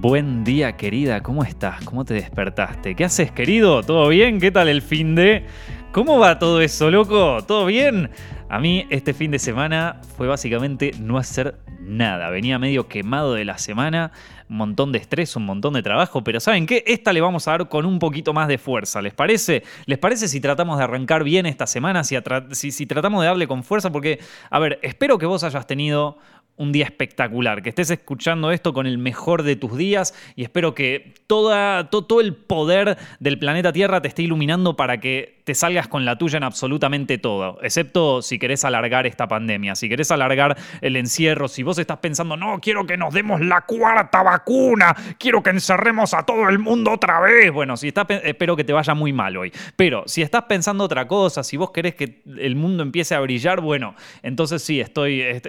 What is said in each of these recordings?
Buen día, querida. ¿Cómo estás? ¿Cómo te despertaste? ¿Qué haces, querido? ¿Todo bien? ¿Qué tal el fin de? ¿Cómo va todo eso, loco? ¿Todo bien? A mí este fin de semana fue básicamente no hacer nada. Venía medio quemado de la semana, un montón de estrés, un montón de trabajo, pero ¿saben qué? Esta le vamos a dar con un poquito más de fuerza, ¿les parece? ¿Les parece si tratamos de arrancar bien esta semana, si, si, si tratamos de darle con fuerza? Porque, a ver, espero que vos hayas tenido un día espectacular, que estés escuchando esto con el mejor de tus días y espero que toda, todo el poder del planeta Tierra te esté iluminando para que te salgas con la tuya en absolutamente todo, excepto si querés alargar esta pandemia, si querés alargar el encierro, si vos estás pensando, no, quiero que nos demos la cuarta vacuna, quiero que encerremos a todo el mundo otra vez, bueno, si estás, espero que te vaya muy mal hoy, pero si estás pensando otra cosa, si vos querés que el mundo empiece a brillar, bueno, entonces sí, estoy,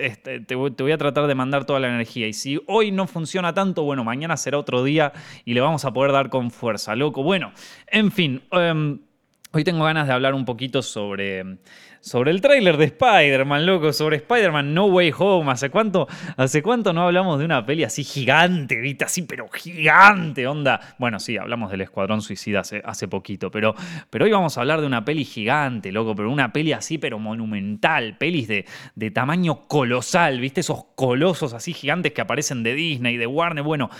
te voy a tratar de mandar toda la energía. Y si hoy no funciona tanto, bueno, mañana será otro día y le vamos a poder dar con fuerza, loco. Bueno, en fin, em, hoy tengo ganas de hablar un poquito sobre sobre el tráiler de Spider-Man, loco, sobre Spider-Man No Way Home. ¿Hace cuánto, ¿Hace cuánto no hablamos de una peli así gigante, viste? Así, pero gigante, onda. Bueno, sí, hablamos del Escuadrón Suicida hace, hace poquito, pero, pero hoy vamos a hablar de una peli gigante, loco, pero una peli así, pero monumental, pelis de, de tamaño colosal, viste? Esos colosos así gigantes que aparecen de Disney, de Warner. Bueno,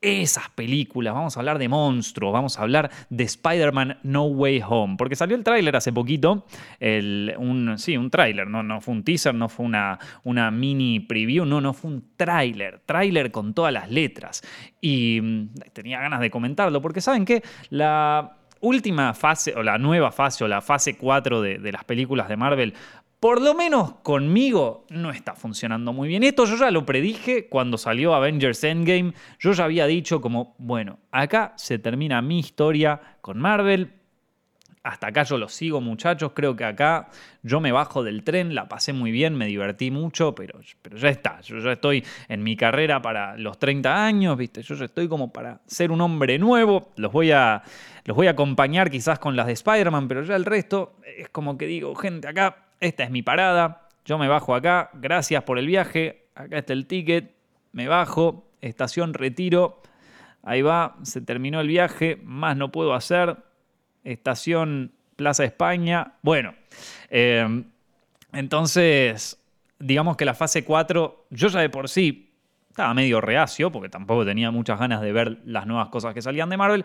esas películas, vamos a hablar de monstruos, vamos a hablar de Spider-Man No Way Home, porque salió el tráiler hace poquito, sí, un tráiler, no, fue un teaser, no fue una, mini preview, no, no fue un tráiler, tráiler con todas las letras. Y mm, tenía ganas de comentarlo, porque saben que la última fase, o la nueva fase, o la fase 4 de, de las películas de Marvel, por lo menos conmigo no está funcionando muy bien. Esto yo ya lo predije cuando salió Avengers Endgame. Yo ya había dicho como, bueno, acá se termina mi historia con Marvel. Hasta acá yo lo sigo, muchachos. Creo que acá yo me bajo del tren, la pasé muy bien, me divertí mucho, pero, pero ya está. Yo ya estoy en mi carrera para los 30 años, ¿viste? Yo ya estoy como para ser un hombre nuevo. Los voy a, los voy a acompañar quizás con las de Spider-Man, pero ya el resto es como que digo, gente, acá esta es mi parada, yo me bajo acá, gracias por el viaje, acá está el ticket, me bajo, estación retiro, ahí va, se terminó el viaje, más no puedo hacer, estación Plaza España, bueno, eh, entonces, digamos que la fase 4, yo ya de por sí estaba medio reacio, porque tampoco tenía muchas ganas de ver las nuevas cosas que salían de Marvel,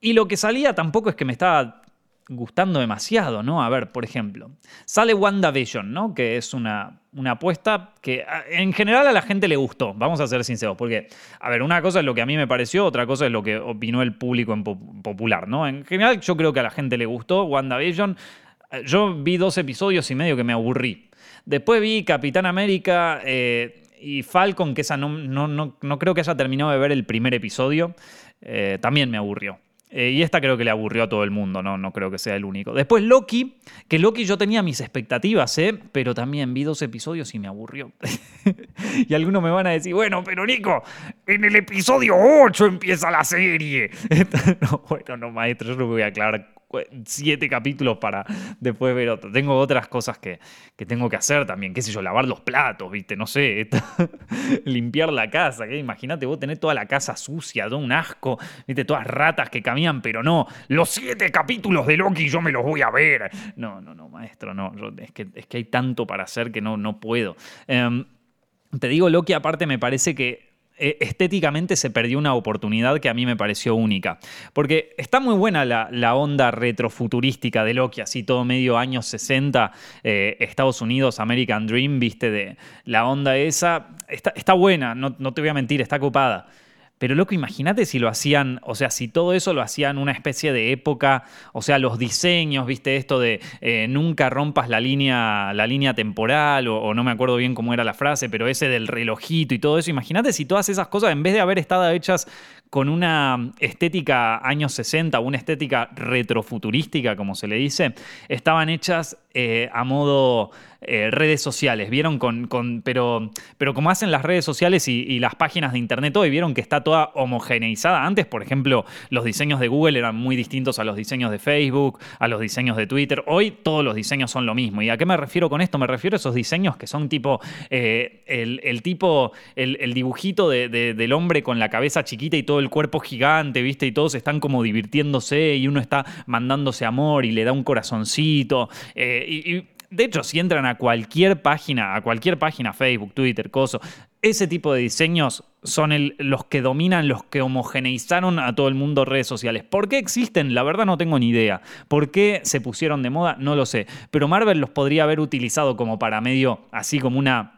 y lo que salía tampoco es que me estaba gustando demasiado, ¿no? A ver, por ejemplo, sale WandaVision, ¿no? Que es una, una apuesta que en general a la gente le gustó, vamos a ser sinceros, porque, a ver, una cosa es lo que a mí me pareció, otra cosa es lo que opinó el público en popular, ¿no? En general yo creo que a la gente le gustó WandaVision. Yo vi dos episodios y medio que me aburrí. Después vi Capitán América eh, y Falcon, que esa no, no, no, creo que haya terminado de ver el primer episodio. Eh, también me aburrió. Eh, y esta creo que le aburrió a todo el mundo, ¿no? no creo que sea el único. Después Loki, que Loki yo tenía mis expectativas, ¿eh? pero también vi dos episodios y me aburrió. y algunos me van a decir, bueno, pero Nico, en el episodio 8 empieza la serie. no, bueno, no, maestro, yo no voy a aclarar siete capítulos para después ver otro. Tengo otras cosas que, tengo que hacer también, qué sé yo, lavar los platos, viste, no sé, limpiar la casa, imagínate vos tenés toda la casa sucia, todo un asco, viste, todas ratas que caminan, pero no, los siete capítulos de Loki yo me los voy a ver. No, no, no, maestro, no, es, que, es que hay tanto para hacer que no, no puedo. Em, te digo, Loki aparte me parece que estéticamente se perdió una oportunidad que a mí me pareció única. Porque está muy buena la, onda retrofuturística de Loki, así todo medio años 60, eh, Estados Unidos, American Dream, viste, de la onda esa. Está, está buena, no, no te voy a mentir, está ocupada. Pero loco, imagínate si lo hacían, o sea, si todo eso lo hacían una especie de época, o sea, los diseños, viste, esto de eh, nunca rompas la línea, la línea temporal, o, no me acuerdo bien cómo era la frase, pero ese del relojito y todo eso. Imagínate si todas esas cosas, en vez de haber estado hechas con una estética años 60, una estética retrofuturística, como se le dice, estaban hechas eh, a modo eh, redes sociales. Vieron con. con pero, pero como hacen las redes sociales y, las páginas de internet hoy, vieron que está toda homogeneizada. Antes, por ejemplo, los diseños de Google eran muy distintos a los diseños de Facebook, a los diseños de Twitter. Hoy todos los diseños son lo mismo. ¿Y a qué me refiero con esto? Me refiero a esos diseños que son tipo. Eh, el, tipo. El, dibujito del hombre con la cabeza chiquita y todo el cuerpo gigante, ¿viste? Y todos están como divirtiéndose y uno está mandándose amor y le da un corazoncito. Y de hecho, si entran a cualquier página, a cualquier página, Facebook, Twitter, Coso, ese tipo de diseños son los que dominan, los que homogeneizaron a todo el mundo redes sociales. ¿Por qué existen? La verdad no tengo ni idea. ¿Por qué se pusieron de moda? No lo sé. Pero Marvel los podría haber utilizado como para medio, así como una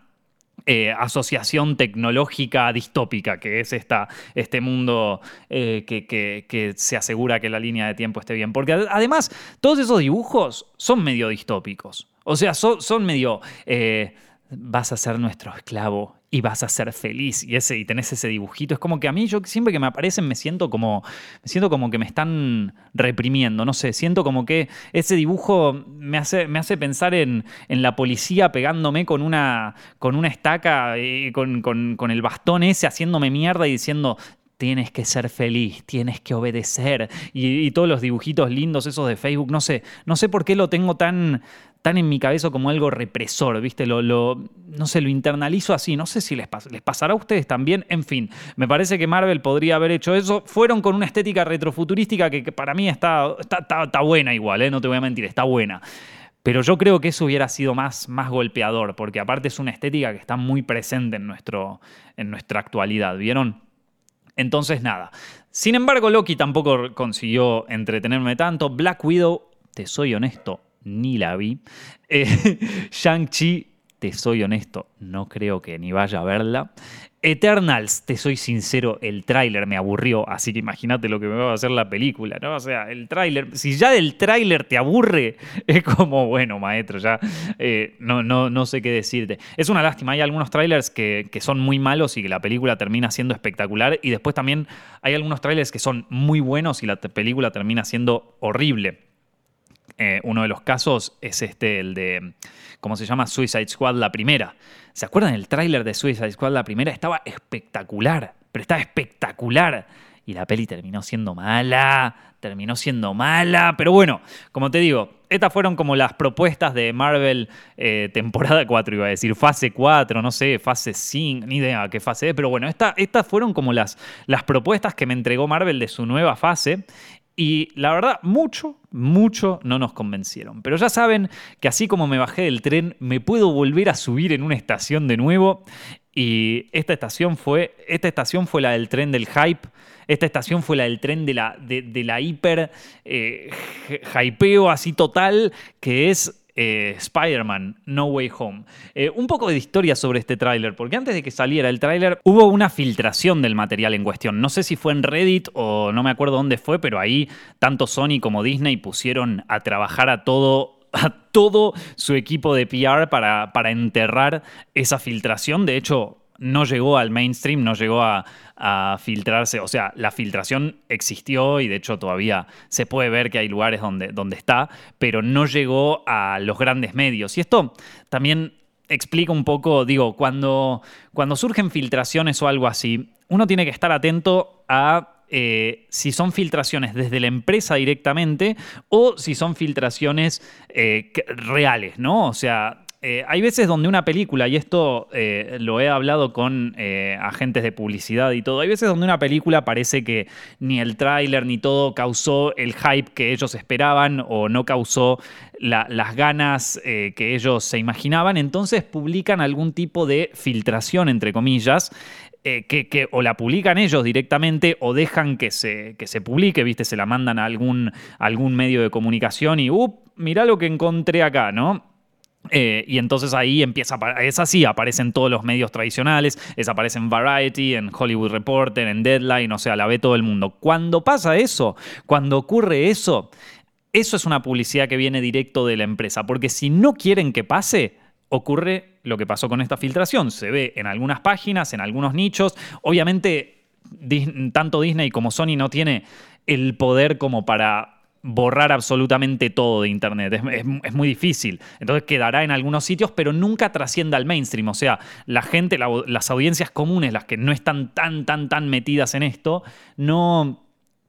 eh, asociación tecnológica distópica, que es esta, este mundo eh, que, se asegura que la línea de tiempo esté bien. Porque además, todos esos dibujos son medio distópicos. O sea, son, medio... Eh, vas a ser nuestro esclavo y vas a ser feliz. Y ese y tenés ese dibujito. Es como que a mí yo siempre que me aparecen me siento como me siento como que me están reprimiendo. No sé siento como que ese dibujo me hace me hace pensar en, la policía pegándome con una con una estaca y con, con el bastón ese haciéndome mierda y diciendo tienes que ser feliz, tienes que obedecer. Y, todos los dibujitos lindos esos de Facebook, no sé, no sé por qué lo tengo tan, tan en mi cabeza como algo represor, ¿viste? Lo, no sé, lo internalizo así, no sé si les, les pasará a ustedes también, en fin, me parece que Marvel podría haber hecho eso. Fueron con una estética retrofuturística que, para mí está, está, buena igual, ¿eh? no te voy a mentir, está buena. Pero yo creo que eso hubiera sido más, más golpeador, porque aparte es una estética que está muy presente en, nuestro, en nuestra actualidad, ¿vieron? Entonces, nada. Sin embargo, Loki tampoco consiguió entretenerme tanto. Black Widow, te soy honesto, ni la vi. Eh, Shang-Chi, te soy honesto, no creo que ni vaya a verla. Eternals, te soy sincero, el tráiler me aburrió, así que imagínate lo que me va a hacer la película, ¿no? O sea, el tráiler, si ya del tráiler te aburre, es como, bueno, maestro, ya eh, no, no, no sé qué decirte. Es una lástima, hay algunos trailers que, que, son muy malos y que la película termina siendo espectacular, y después también hay algunos trailers que son muy buenos y la película termina siendo horrible. Eh, uno de los casos es este, el de, ¿cómo se llama? Suicide Squad, la primera. ¿Se acuerdan el tráiler de Suicide Squad, la primera? Estaba espectacular, pero estaba espectacular. Y la peli terminó siendo mala, terminó siendo mala. Pero bueno, como te digo, estas fueron como las propuestas de Marvel eh, temporada 4, iba a decir, fase 4, no sé, fase 5, ni idea qué fase es, pero bueno, estas fueron como las, las propuestas que me entregó Marvel de su nueva fase. Y la verdad, mucho, mucho no nos convencieron. Pero ya saben que así como me bajé del tren, me puedo volver a subir en una estación de nuevo. Y esta estación fue, esta estación fue la del tren del hype. Esta estación fue la del tren de la, de, la hiper eh, hypeo así total, que es eh, Spider-Man No Way Home. Eh, un poco de historia sobre este tráiler, porque antes de que saliera el tráiler hubo una filtración del material en cuestión. No sé si fue en Reddit o no me acuerdo dónde fue, pero ahí tanto Sony como Disney pusieron a trabajar a todo a todo su equipo de PR para, para enterrar esa filtración. De hecho, no llegó al mainstream, no llegó a, filtrarse. O sea, la filtración existió y de hecho todavía se puede ver que hay lugares donde, donde está, pero no llegó a los grandes medios. Y esto también explica un poco, digo, cuando, cuando surgen filtraciones o algo así, uno tiene que estar atento a eh, si son filtraciones desde la empresa directamente o si son filtraciones eh, reales, ¿no? O sea, eh, hay veces donde una película, y esto eh, lo he hablado con eh, agentes de publicidad y todo, hay veces donde una película parece que ni el tráiler ni todo causó el hype que ellos esperaban o no causó las ganas que ellos se imaginaban, entonces publican algún tipo de filtración, entre comillas, que, o la publican ellos directamente o dejan que se, que se publique, ¿viste? Se la mandan a algún, algún medio de comunicación y, ¡up! Mirá lo que encontré acá, ¿no? Eh, y entonces ahí empieza, es así, aparecen todos los medios tradicionales, es aparece en Variety, en Hollywood Reporter, en Deadline, o sea, la ve todo el mundo. Cuando pasa eso, cuando ocurre eso, eso es una publicidad que viene directo de la empresa, porque si no quieren que pase, ocurre lo que pasó con esta filtración. Se ve en algunas páginas, en algunos nichos. Obviamente, tanto Disney como Sony no tiene el poder como para borrar absolutamente todo de Internet. Es, muy difícil. Entonces quedará en algunos sitios, pero nunca trascienda al mainstream. O sea, la gente, las audiencias comunes, las que no están tan, tan, tan metidas en esto, no,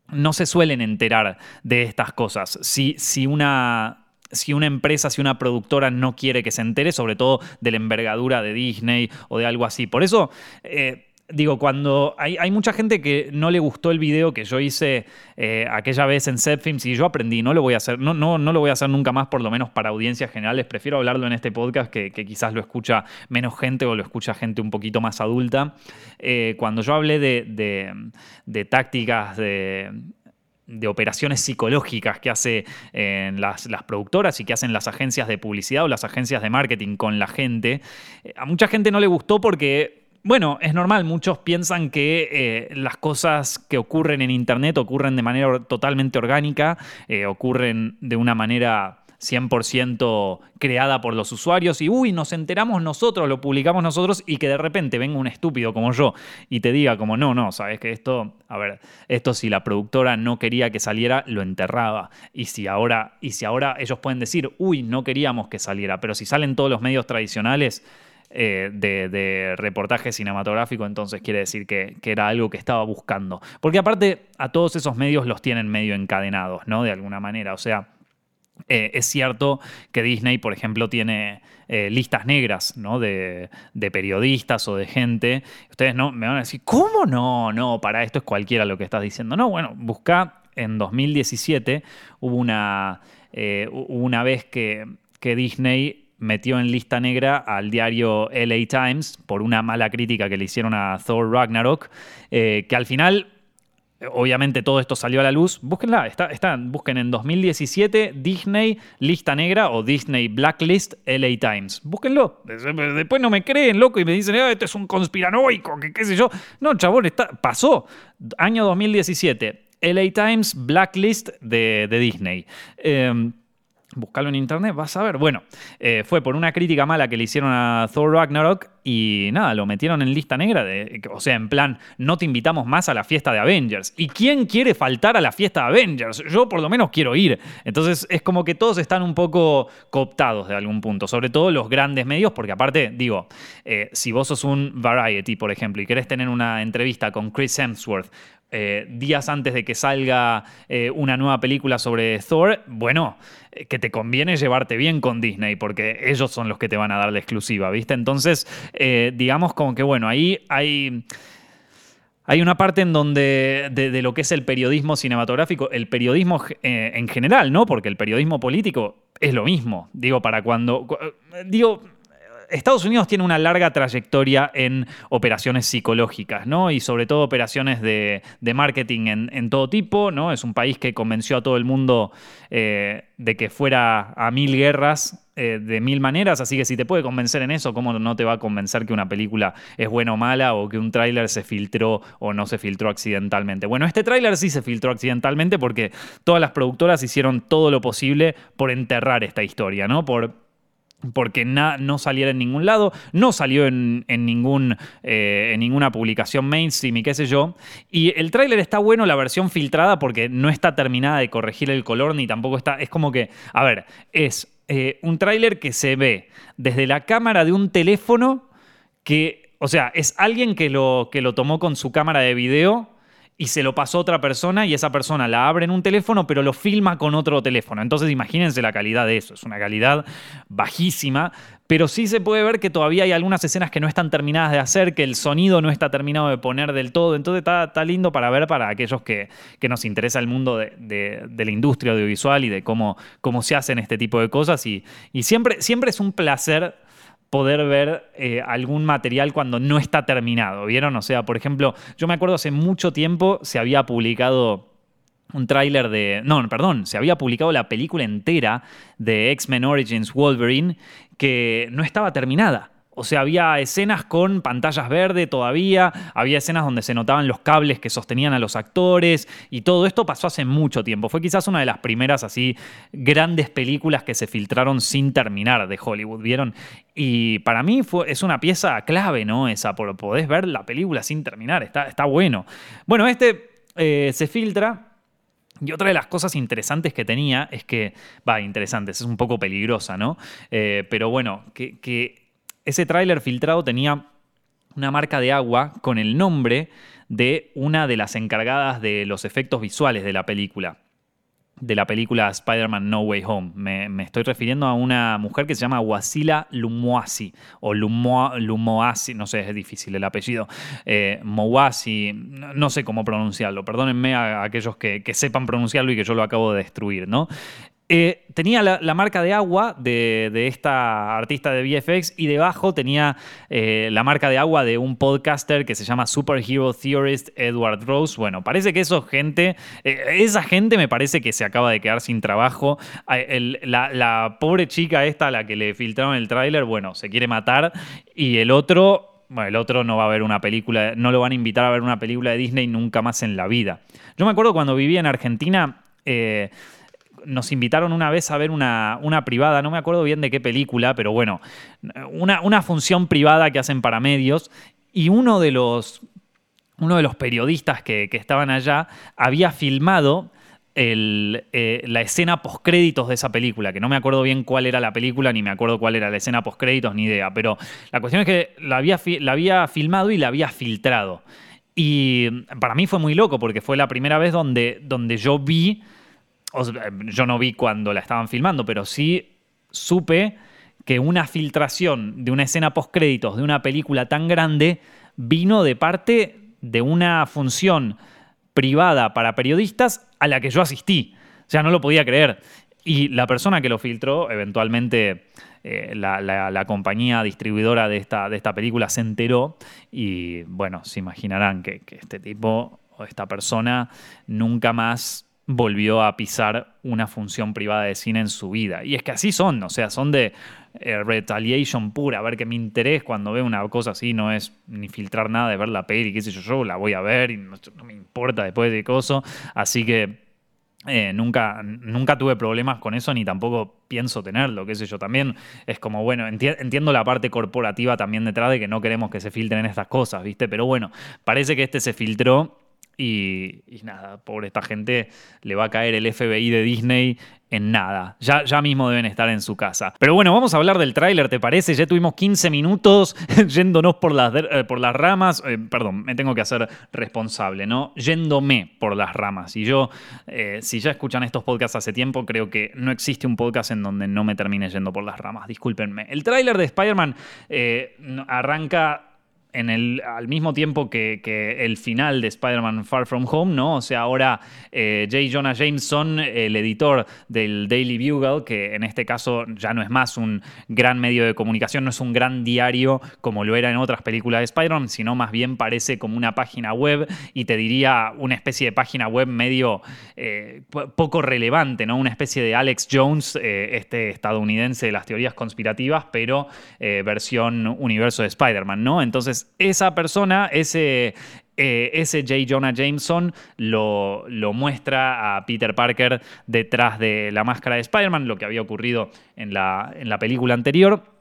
no se suelen enterar de estas cosas. Si, si una si una empresa, si una productora no quiere que se entere, sobre todo de la envergadura de Disney o de algo así. Por eso, eh, Digo, cuando hay, mucha gente que no le gustó el video que yo hice eh, aquella vez en Zepfilms y yo aprendí, no lo voy a hacer, no, no, no lo voy a hacer nunca más, por lo menos para audiencias generales. Prefiero hablarlo en este podcast que, quizás lo escucha menos gente o lo escucha gente un poquito más adulta. Eh, cuando yo hablé de, tácticas de, operaciones psicológicas que hacen las, las, productoras y que hacen las agencias de publicidad o las agencias de marketing con la gente. Eh, a mucha gente no le gustó porque bueno, es normal, muchos piensan que eh, las cosas que ocurren en Internet ocurren de manera totalmente orgánica, eh, ocurren de una manera 100% creada por los usuarios y, uy, nos enteramos nosotros, lo publicamos nosotros y que de repente venga un estúpido como yo y te diga como, no, no, sabes que esto, a ver, esto si la productora no quería que saliera, lo enterraba. Y si ahora, y si ahora ellos pueden decir, uy, no queríamos que saliera, pero si salen todos los medios tradicionales, eh, de, reportaje cinematográfico, entonces quiere decir que, era algo que estaba buscando. Porque aparte a todos esos medios los tienen medio encadenados, ¿no? De alguna manera. O sea, eh, es cierto que Disney, por ejemplo, tiene eh, listas negras ¿no? de, periodistas o de gente. Ustedes no me van a decir, ¿cómo no? No, para esto es cualquiera lo que estás diciendo. No, bueno, busca en 2017 hubo una, una vez que, que Disney metió en lista negra al diario LA Times por una mala crítica que le hicieron a Thor Ragnarok, eh, que al final, obviamente todo esto salió a la luz. Búsquenla, está, busquen en 2017 Disney lista negra o Disney Blacklist LA Times. Búsquenlo. Después no me creen, loco, y me dicen, ah, esto es un conspiranoico, que qué sé yo. No, chabón, está, pasó. Año 2017. LA Times Blacklist de, Disney. Em, Buscarlo en internet, vas a ver. Bueno, eh, fue por una crítica mala que le hicieron a Thor Ragnarok y nada, lo metieron en lista negra. O sea, en plan, no te invitamos más a la fiesta de Avengers. ¿Y quién quiere faltar a la fiesta de Avengers? Yo por lo menos quiero ir. Entonces es como que todos están un poco cooptados de algún punto, sobre todo los grandes medios, porque aparte, digo, eh, si vos sos un Variety, por ejemplo, y querés tener una entrevista con Chris Hemsworth eh, días antes de que salga una nueva película sobre Thor, bueno, que te conviene llevarte bien con Disney, porque ellos son los que te van a dar la exclusiva, ¿viste? Entonces, digamos como que, bueno, ahí hay... Hay una parte en donde de, lo que es el periodismo cinematográfico, el periodismo en general, ¿no? Porque el periodismo político es lo mismo. Digo, para cuando. Digo, Estados Unidos tiene una larga trayectoria en operaciones psicológicas, ¿no? Y sobre todo operaciones de, marketing en, todo tipo, ¿no? Es un país que convenció a todo el mundo eh, de que fuera a mil guerras eh, de mil maneras, así que si te puede convencer en eso, ¿cómo no te va a convencer que una película es buena o mala o que un tráiler se filtró o no se filtró accidentalmente? Bueno, este tráiler sí se filtró accidentalmente porque todas las productoras hicieron todo lo posible por enterrar esta historia, ¿no? Por porque no saliera en ningún lado, no salió en, ningún, eh, en ninguna publicación mainstream y qué sé yo. Y el tráiler está bueno, la versión filtrada, porque no está terminada de corregir el color, ni tampoco está... Es como que, a ver, es eh, un tráiler que se ve desde la cámara de un teléfono que, o sea, es alguien que lo, que lo tomó con su cámara de video y se lo pasó a otra persona y esa persona la abre en un teléfono pero lo filma con otro teléfono. Entonces imagínense la calidad de eso, es una calidad bajísima, pero sí se puede ver que todavía hay algunas escenas que no están terminadas de hacer, que el sonido no está terminado de poner del todo, entonces está, lindo para ver para aquellos que, nos interesa el mundo de, la industria audiovisual y de cómo, cómo se hacen este tipo de cosas. Y, y siempre, siempre es un placer poder ver eh, algún material cuando no está terminado, ¿vieron? O sea, por ejemplo, yo me acuerdo hace mucho tiempo se había publicado un tráiler de... No, perdón, se había publicado la película entera de X-Men Origins Wolverine que no estaba terminada. O sea, había escenas con pantallas verdes todavía, había escenas donde se notaban los cables que sostenían a los actores y todo esto pasó hace mucho tiempo. Fue quizás una de las primeras así grandes películas que se filtraron sin terminar de Hollywood, ¿vieron? Y para mí es una pieza clave, ¿no? Esa, podés ver la película sin terminar, está, bueno. Bueno, este eh, se filtra Y otra de las cosas interesantes que tenía es que, va, interesantes, es un poco peligrosa, ¿no? Eh, pero bueno, que ese tráiler filtrado tenía una marca de agua con el nombre de una de las encargadas de los efectos visuales de la película de la película Spider-Man No Way Home. Me, estoy refiriendo a una mujer que se llama Wasila Lumoasi, o Lumoasi, no sé, es difícil el apellido, eh, Mowasi, no sé cómo pronunciarlo, perdónenme a, aquellos que, que, sepan pronunciarlo y que yo lo acabo de destruir, ¿no? Eh, tenía la, marca de agua de, esta artista de VFX y debajo tenía eh, la marca de agua de un podcaster que se llama Superhero Theorist Edward Rose. Bueno, parece que eso gente, eh, esa gente me parece que se acaba de quedar sin trabajo. la, pobre chica esta a la que le filtraron el tráiler, bueno, se quiere matar y el otro bueno, el otro no va a ver una película, no lo van a invitar a ver una película de Disney nunca más en la vida. Yo me acuerdo cuando vivía en Argentina, nos invitaron una vez a ver una, privada, no me acuerdo bien de qué película, pero bueno, una, una función privada que hacen para medios y uno de los, uno de los periodistas que, estaban allá había filmado eh, la escena postcréditos de esa película, que no me acuerdo bien cuál era la película, ni me acuerdo cuál era la escena postcréditos, ni idea, pero la cuestión es que la había, la había filmado y la había filtrado. Y para mí fue muy loco porque fue la primera vez donde, donde yo vi yo no vi cuando la estaban filmando, pero sí supe que una filtración de una escena post-créditos de una película tan grande vino de parte de una función privada para periodistas a la que yo asistí. O sea, no lo podía creer. Y la persona que lo filtró, eventualmente eh, la, compañía distribuidora de esta, de esta película se enteró y bueno, se imaginarán que este tipo o esta persona nunca más volvió a pisar una función privada de cine en su vida. Y es que así son, o sea, son de eh, retaliation pura. A ver que mi interés cuando veo una cosa así no es ni filtrar nada de ver la peli, qué sé yo, yo la voy a ver y no, me importa después de coso. Así que eh, nunca, nunca tuve problemas con eso ni tampoco pienso tenerlo, qué sé yo. También es como, bueno, entiendo la parte corporativa también detrás de que no queremos que se filtren estas cosas, ¿viste? Pero bueno, parece que este se filtró y, nada, pobre esta gente, le va a caer el FBI de Disney en nada. Ya, ya mismo deben estar en su casa. Pero bueno, vamos a hablar del tráiler, ¿te parece? Ya tuvimos 15 minutos yéndonos por las, eh, por las ramas. Eh, perdón, me tengo que hacer responsable, ¿no? Yéndome por las ramas. Y yo, eh, si ya escuchan estos podcasts hace tiempo, creo que no existe un podcast en donde no me termine yendo por las ramas. Discúlpenme. El tráiler de Spider-Man arranca en el, al mismo tiempo que, el final de Spider-Man Far From Home, ¿no? O sea, ahora eh, J. Jonah Jameson, el editor del Daily Bugle, que en este caso ya no es más un gran medio de comunicación, no es un gran diario como lo era en otras películas de Spider-Man, sino más bien parece como una página web y te diría una especie de página web medio eh, poco relevante, ¿no? Una especie de Alex Jones, eh, este estadounidense de las teorías conspirativas, pero versión universo de Spider-Man, ¿no? Entonces, esa persona, ese, eh, ese J. Jonah Jameson lo, lo, muestra a Peter Parker detrás de la máscara de Spider-Man, lo que había ocurrido en la, en la película anterior.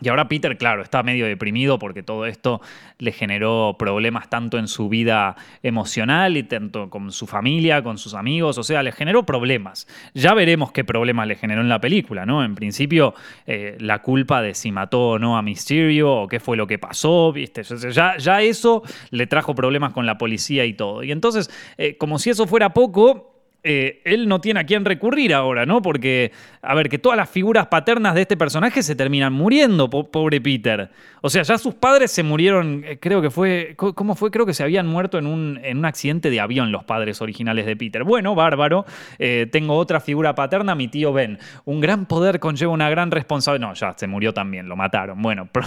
Y ahora Peter, claro, está medio deprimido porque todo esto le generó problemas tanto en su vida emocional y tanto con su familia, con sus amigos, o sea, le generó problemas. Ya veremos qué problemas le generó en la película, ¿no? En principio, eh, la culpa de si mató o no a Mysterio o qué fue lo que pasó, ¿viste? Ya, ya eso le trajo problemas con la policía y todo. Y entonces, eh, como si eso fuera poco, eh, él no tiene a quién recurrir ahora, ¿no? Porque, a ver, que todas las figuras paternas de este personaje se terminan muriendo, pobre Peter. O sea, ya sus padres se murieron, eh, creo que fue, ¿cómo fue? Creo que se habían muerto en un, en un accidente de avión los padres originales de Peter. Bueno, bárbaro. Eh, tengo otra figura paterna, mi tío Ben. Un gran poder conlleva una gran responsabilidad. No, ya se murió también, lo mataron. Bueno,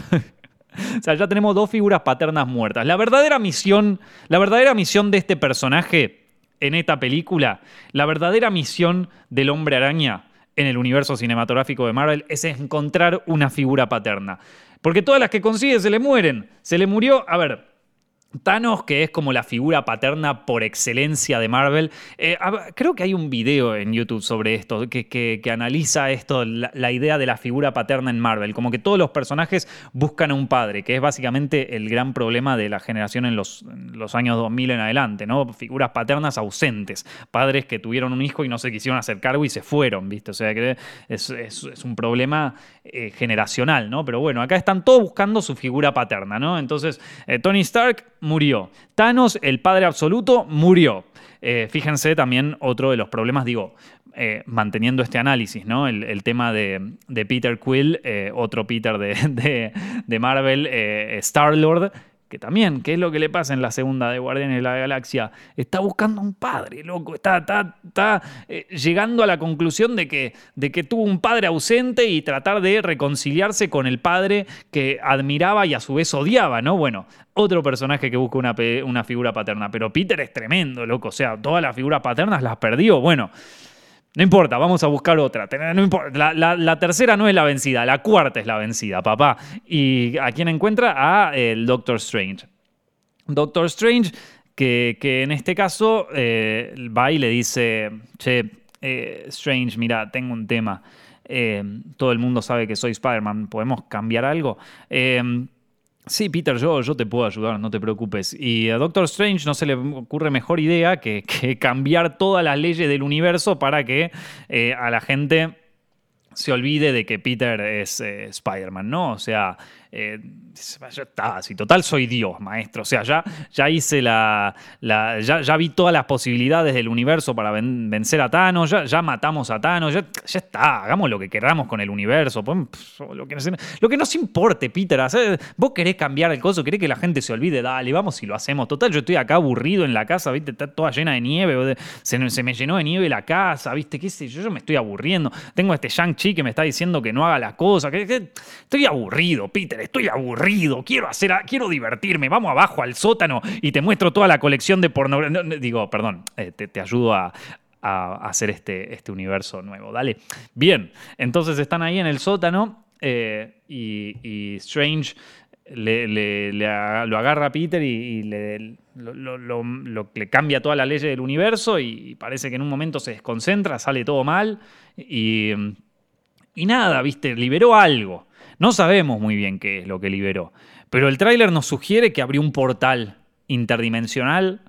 O sea, ya tenemos dos figuras paternas muertas. La verdadera misión, la verdadera misión de este personaje en esta película, la verdadera misión del hombre araña en el universo cinematográfico de Marvel es encontrar una figura paterna. Porque todas las que consigue se le mueren. Se le murió, a ver, Thanos, que es como la figura paterna por excelencia de Marvel. Eh, creo que hay un video en YouTube sobre esto, que, analiza esto, la, idea de la figura paterna en Marvel. Como que todos los personajes buscan a un padre, que es básicamente el gran problema de la generación en los, años 2000 en adelante, ¿no? Figuras paternas ausentes. Padres que tuvieron un hijo y no se quisieron hacer cargo y se fueron, ¿viste? O sea que es, un problema eh, generacional, ¿no? Pero bueno, acá están todos buscando su figura paterna, ¿no? Entonces, eh, Tony Stark murió. Thanos, el padre absoluto, murió. Eh, fíjense también otro de los problemas, digo, eh, manteniendo este análisis, ¿no? El, tema de, Peter Quill, eh, otro Peter de, de Marvel, Star-Lord que también, ¿qué es lo que le pasa en la segunda de Guardianes de la Galaxia? Está buscando un padre, loco, está, está, eh, llegando a la conclusión de que, de que tuvo un padre ausente y tratar de reconciliarse con el padre que admiraba y a su vez odiaba, ¿no? Bueno, otro personaje que busca una, una figura paterna, pero Peter es tremendo, loco, o sea, todas las figuras paternas las perdió, bueno. No importa, vamos a buscar otra. La, tercera no es la vencida, la cuarta es la vencida, papá. ¿Y a quién encuentra? A el Doctor Strange. Doctor Strange, que, en este caso eh, va y le dice, che, eh, Strange, mira, tengo un tema. Eh, todo el mundo sabe que soy Spider-Man, ¿podemos cambiar algo? Sí, Peter, yo, yo te puedo ayudar, no te preocupes. Y a Doctor Strange no se le ocurre mejor idea que, cambiar todas las leyes del universo para que eh, a la gente se olvide de que Peter es eh, Spider-Man, ¿no? O sea, eh, ya está, si total soy Dios, maestro. O sea, ya, ya hice la. ya, vi todas las posibilidades del universo para vencer a Thanos, ya, ya matamos a Thanos, ya, está, hagamos lo que queramos con el universo. lo, que nos, lo que nos importe, Peter. Vos querés cambiar el coso, querés que la gente se olvide, dale, vamos y lo hacemos. Total, yo estoy acá aburrido en la casa, ¿viste? Está toda llena de nieve, se, se me llenó de nieve la casa, ¿viste? ¿Qué sé yo? Yo me estoy aburriendo. Tengo a este Shang-Chi que me está diciendo que no haga la cosa. que, estoy aburrido, Peter estoy aburrido, quiero hacer, quiero divertirme, vamos abajo al sótano y te muestro toda la colección de pornografía. digo, perdón, eh, te, ayudo a, hacer este, este universo nuevo. Dale. Bien, entonces están ahí en el sótano eh, y, Strange le, lo agarra a Peter y, le, cambia toda la ley del universo y parece que en un momento se desconcentra, sale todo mal y nada, viste, liberó algo. No sabemos muy bien qué es lo que liberó, pero el tráiler nos sugiere que abrió un portal interdimensional,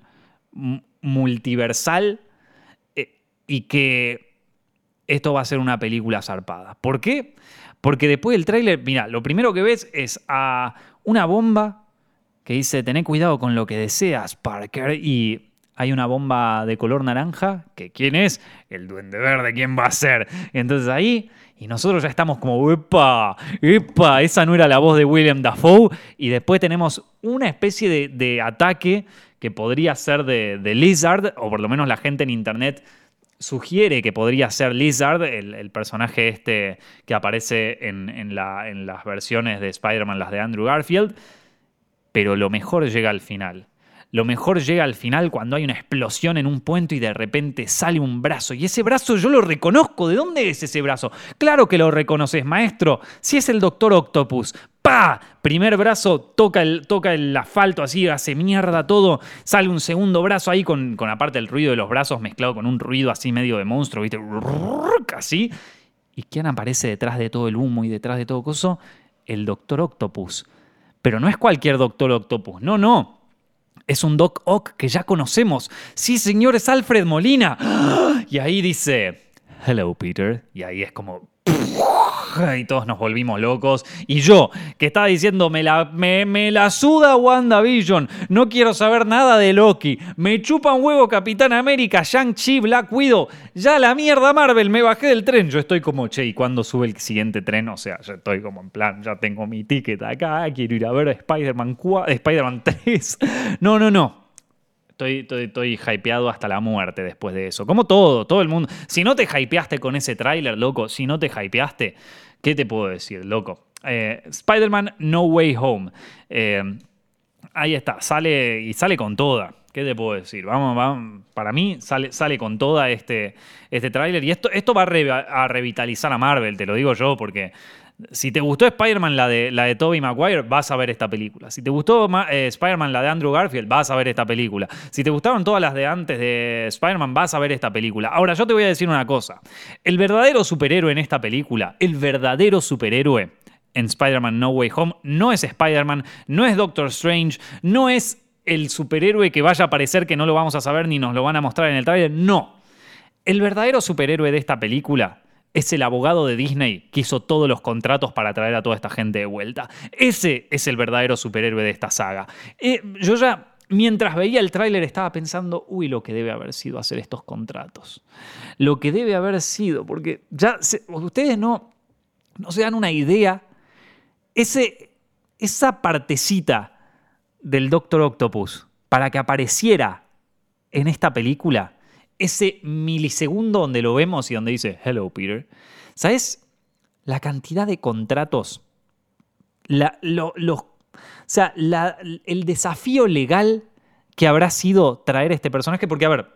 multiversal, eh, y que esto va a ser una película zarpada. ¿Por qué? Porque después del tráiler, mira, lo primero que ves es a una bomba que dice, tené cuidado con lo que deseas, Parker, y hay una bomba de color naranja, que ¿quién es? El duende verde, ¿quién va a ser? Entonces ahí y nosotros ya estamos como, ¡epa! ¡epa! Esa no era la voz de William Dafoe. Y después tenemos una especie de, ataque que podría ser de, Lizard, o por lo menos la gente en internet sugiere que podría ser Lizard, el, personaje este que aparece en, en las versiones de Spider-Man, las de Andrew Garfield. Pero lo mejor llega al final. Lo mejor llega al final cuando hay una explosión en un puente y de repente sale un brazo. Y ese brazo yo lo reconozco. ¿De dónde es ese brazo? Claro que lo reconoces, maestro. Si es el Doctor Octopus. ¡Pa! Primer brazo toca el, toca el asfalto así, hace mierda todo. Sale un segundo brazo ahí con, con aparte el ruido de los brazos mezclado con un ruido así medio de monstruo, ¿viste? Así. ¿Y quién aparece detrás de todo el humo y detrás de todo coso? El Doctor Octopus. Pero no es cualquier Doctor Octopus. No, no es un Doc Ock que ya conocemos. Sí, señor, es Alfred Molina. Y ahí dice, hello Peter. Y ahí es como y todos nos volvimos locos. Y yo, que estaba diciendo, me la, me, me la suda WandaVision, no quiero saber nada de Loki, me chupa un huevo Capitán América, Shang-Chi, Black Widow, ya la mierda Marvel, me bajé del tren. Yo estoy como, che, ¿y cuándo sube el siguiente tren? O sea, yo estoy como en plan, ya tengo mi ticket acá, quiero ir a ver Spider-Man Spider 3. No, no, no. Estoy, estoy, hypeado hasta la muerte después de eso. Como todo, todo el mundo. Si no te hypeaste con ese tráiler, loco, si no te hypeaste, ¿qué te puedo decir, loco? Eh, Spider-Man No Way Home. Eh, ahí está, sale y sale con toda. ¿Qué te puedo decir? Vamos, para mí sale, sale con toda este, este tráiler. Y esto, esto va a, revitalizar a Marvel, te lo digo yo, porque Si te gustó Spider-Man, la de, la Tobey Maguire, vas a ver esta película. Si te gustó eh, Spider-Man, la de Andrew Garfield, vas a ver esta película. Si te gustaron todas las de antes de Spider-Man, vas a ver esta película. Ahora, yo te voy a decir una cosa. El verdadero superhéroe en esta película, el verdadero superhéroe en Spider-Man No Way Home, no es Spider-Man, no es Doctor Strange, no es el superhéroe que vaya a aparecer que no lo vamos a saber ni nos lo van a mostrar en el trailer. No. El verdadero superhéroe de esta película es el abogado de Disney que hizo todos los contratos para traer a toda esta gente de vuelta. Ese es el verdadero superhéroe de esta saga. Eh, yo ya, mientras veía el tráiler, estaba pensando, uy, lo que debe haber sido hacer estos contratos. Lo que debe haber sido, porque ya ustedes no, no se dan una idea. Ese, esa partecita del Doctor Octopus para que apareciera en esta película ese milisegundo donde lo vemos y donde dice, hello Peter, ¿sabes? La cantidad de contratos, la, los, o sea, el desafío legal que habrá sido traer este personaje, porque a ver,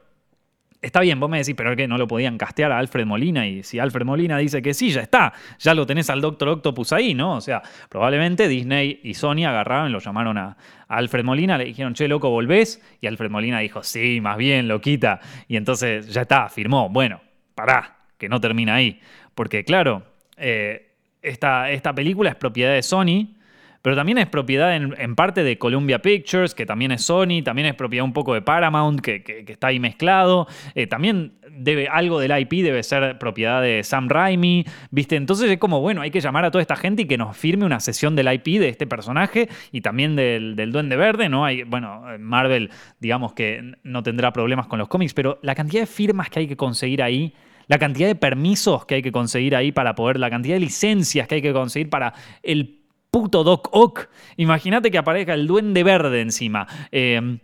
Está bien, vos me decís, pero que no lo podían castear a Alfred Molina y si Alfred Molina dice que sí, ya está, ya lo tenés al Doctor Octopus ahí, ¿no? O sea, probablemente Disney y Sony agarraron, lo llamaron a, Alfred Molina, le dijeron, che, loco, ¿volvés? Y Alfred Molina dijo, sí, más bien, lo quita. Y entonces ya está, firmó. Bueno, pará, que no termina ahí. Porque claro, eh, esta, esta película es propiedad de Sony, pero también es propiedad en, parte de Columbia Pictures, que también es Sony, también es propiedad un poco de Paramount, que, está ahí mezclado. Eh, también debe, algo del IP debe ser propiedad de Sam Raimi, ¿viste? Entonces es como, bueno, hay que llamar a toda esta gente y que nos firme una sesión del IP de este personaje y también del, Duende Verde, ¿no? Bueno, Marvel, digamos que no tendrá problemas con los cómics, pero la cantidad de firmas que hay que conseguir ahí la cantidad de permisos que hay que conseguir ahí para poder, la cantidad de licencias que hay que conseguir para el puto Doc Ock. Imagínate que aparezca el duende verde encima. Em,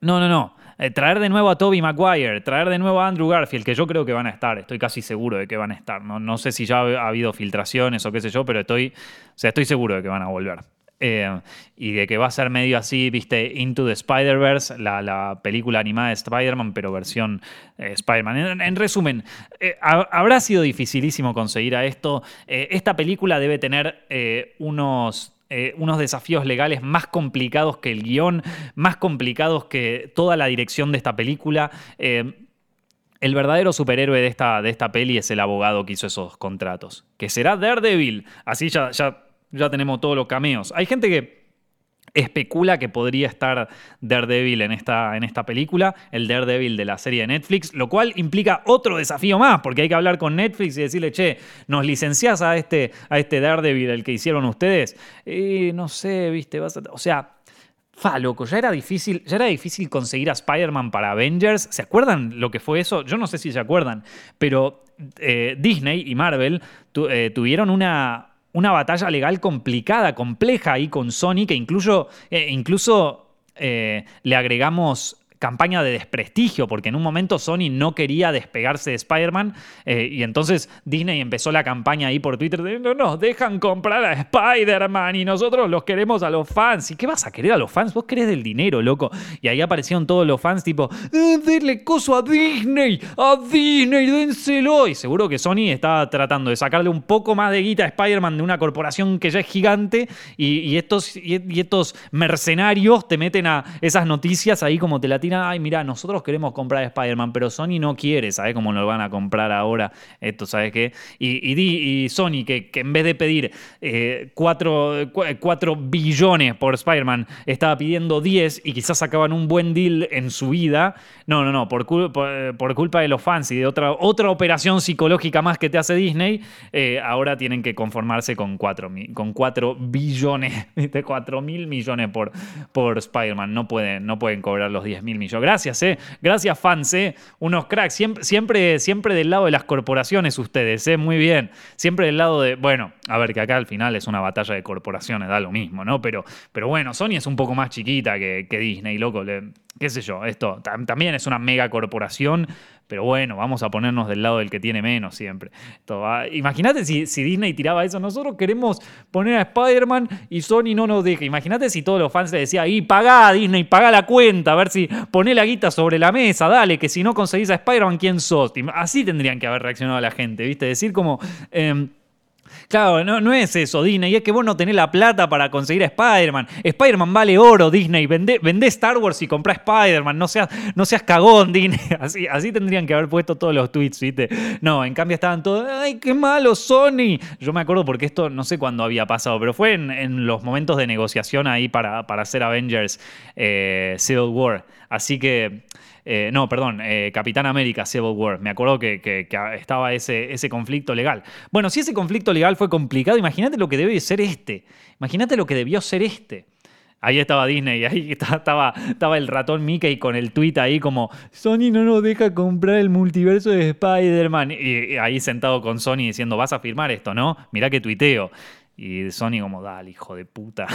no, no, no. Eh, traer de nuevo a Toby Maguire, traer de nuevo a Andrew Garfield, que yo creo que van a estar, estoy casi seguro de que van a estar. No, no sé si ya ha habido filtraciones o qué sé yo, pero estoy, o sea, estoy seguro de que van a volver. Eh, y de que va a ser medio así, viste, Into the Spider-Verse, la, película animada de Spider-Man, pero versión eh, Spider-Man. En, resumen, eh, habrá sido dificilísimo conseguir a esto. esta película debe tener unos unos desafíos legales más complicados que el guion, más complicados que toda la dirección de esta película. el verdadero superhéroe de esta, de esta peli es el abogado que hizo esos contratos, que será Daredevil. Así ya ya tenemos todos los cameos. Hay gente que especula que podría estar Daredevil en esta, en esta película, el Daredevil de la serie de Netflix, lo cual implica otro desafío más, porque hay que hablar con Netflix y decirle, che, ¿nos licenciás a este, a este Daredevil, el que hicieron ustedes? Y no sé, viste, vas a... O sea... Fa, loco, ya era difícil, ya era difícil conseguir a Spider-Man para Avengers. ¿Se acuerdan lo que fue eso? Yo no sé si se acuerdan, pero eh, Disney y Marvel eh, tuvieron una, una batalla legal complicada, compleja ahí con Sony, que incluso, eh, incluso eh, le agregamos campaña de desprestigio, porque en un momento Sony no quería despegarse de Spider-Man eh, y entonces Disney empezó la campaña ahí por Twitter de no nos dejan comprar a Spider-Man y nosotros los queremos a los fans. ¿Y qué vas a querer a los fans? Vos querés del dinero, loco. Y ahí aparecieron todos los fans tipo, eh, denle coso a Disney, a Disney, dénselo. Y seguro que Sony está tratando de sacarle un poco más de guita a Spider-Man de una corporación que ya es gigante y, estos, y, estos mercenarios te meten a esas noticias ahí como te la ay, mira, nosotros queremos comprar Spider-Man, pero Sony no quiere, ¿sabes cómo lo van a comprar ahora? Esto, ¿sabes qué? Y, Sony, que, en vez de pedir 4 eh, billones por Spider-Man, estaba pidiendo 10 y quizás sacaban un buen deal en su vida. No, no, no, por, por, culpa de los fans y de otra, otra operación psicológica más que te hace Disney, eh, ahora tienen que conformarse con 4, con 4 billones, de 4 mil millones por, por Spider-Man. No pueden, no pueden cobrar los 10 mil Gracias, ¿eh? Gracias, fans, ¿eh? Unos cracks. Siempre, siempre, siempre del lado de las corporaciones ustedes, ¿eh? Muy bien. Siempre del lado de. Bueno, a ver, que acá al final es una batalla de corporaciones, da lo mismo, ¿no? Pero, pero bueno, Sony es un poco más chiquita que, Disney, loco. Qué sé yo, esto también es una mega corporación, pero bueno, vamos a ponernos del lado del que tiene menos siempre. Imagínate si, Disney tiraba eso, nosotros queremos poner a Spider-Man y Sony no nos deja. Imagínate si todos los fans le decían, y pagá Disney, pagá la cuenta, a ver si poné la guita sobre la mesa, dale, que si no conseguís a Spider-Man, ¿quién sos? Así tendrían que haber reaccionado la gente, ¿viste? Decir como... Em, Claro, no, no es eso, Disney. Es que vos no tenés la plata para conseguir a Spider-Man. Spider-Man vale oro, Disney. Vendé, Star Wars y comprá Spider-Man. No seas, no seas cagón, Disney. Así, así tendrían que haber puesto todos los tweets, ¿viste? No, en cambio estaban todos, ¡ay, qué malo, Sony! Yo me acuerdo porque esto no sé cuándo había pasado, pero fue en, los momentos de negociación ahí para, para hacer Avengers eh, Civil War. Así que. Eh, no, perdón, eh, Capitán América Civil War. Me acuerdo que, estaba ese, ese, conflicto legal. Bueno, si ese conflicto legal fue complicado, imagínate lo que debe ser este. Imagínate lo que debió ser este. Ahí estaba Disney, ahí estaba, estaba el ratón Mickey con el tweet ahí como Sony no nos deja comprar el multiverso de Spider-Man. Y, ahí sentado con Sony diciendo, vas a firmar esto, ¿no? Mirá que tuiteo. Y Sony como, dale, hijo de puta.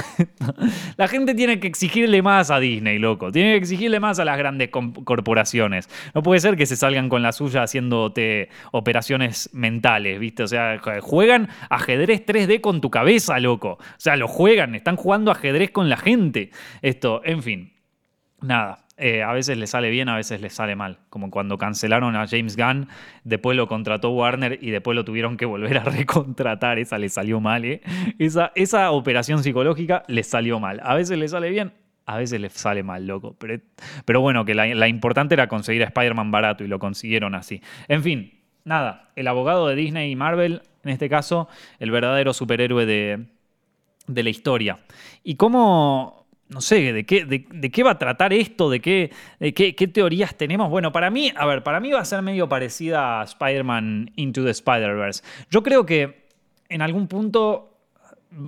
la gente tiene que exigirle más a Disney, loco. Tiene que exigirle más a las grandes corporaciones. No puede ser que se salgan con la suya haciéndote operaciones mentales, ¿viste? O sea, juegan ajedrez 3D con tu cabeza, loco. O sea, lo juegan, están jugando ajedrez con la gente. Esto, en fin. Nada, eh, a veces le sale bien, a veces le sale mal. Como cuando cancelaron a James Gunn, después lo contrató Warner y después lo tuvieron que volver a recontratar. Esa le salió mal, ¿eh? Esa, operación psicológica le salió mal. A veces le sale bien, a veces le sale mal, loco. Pero, pero bueno, que la, importante era conseguir a Spider-Man barato y lo consiguieron así. En fin, nada, el abogado de Disney y Marvel, en este caso, el verdadero superhéroe de, de la historia. Y cómo no sé, ¿de qué, de, qué va a tratar esto? ¿De, qué, qué, teorías tenemos? Bueno, para mí, a ver, para mí va a ser medio parecida a Spider-Man Into the Spider-Verse. Yo creo que en algún punto,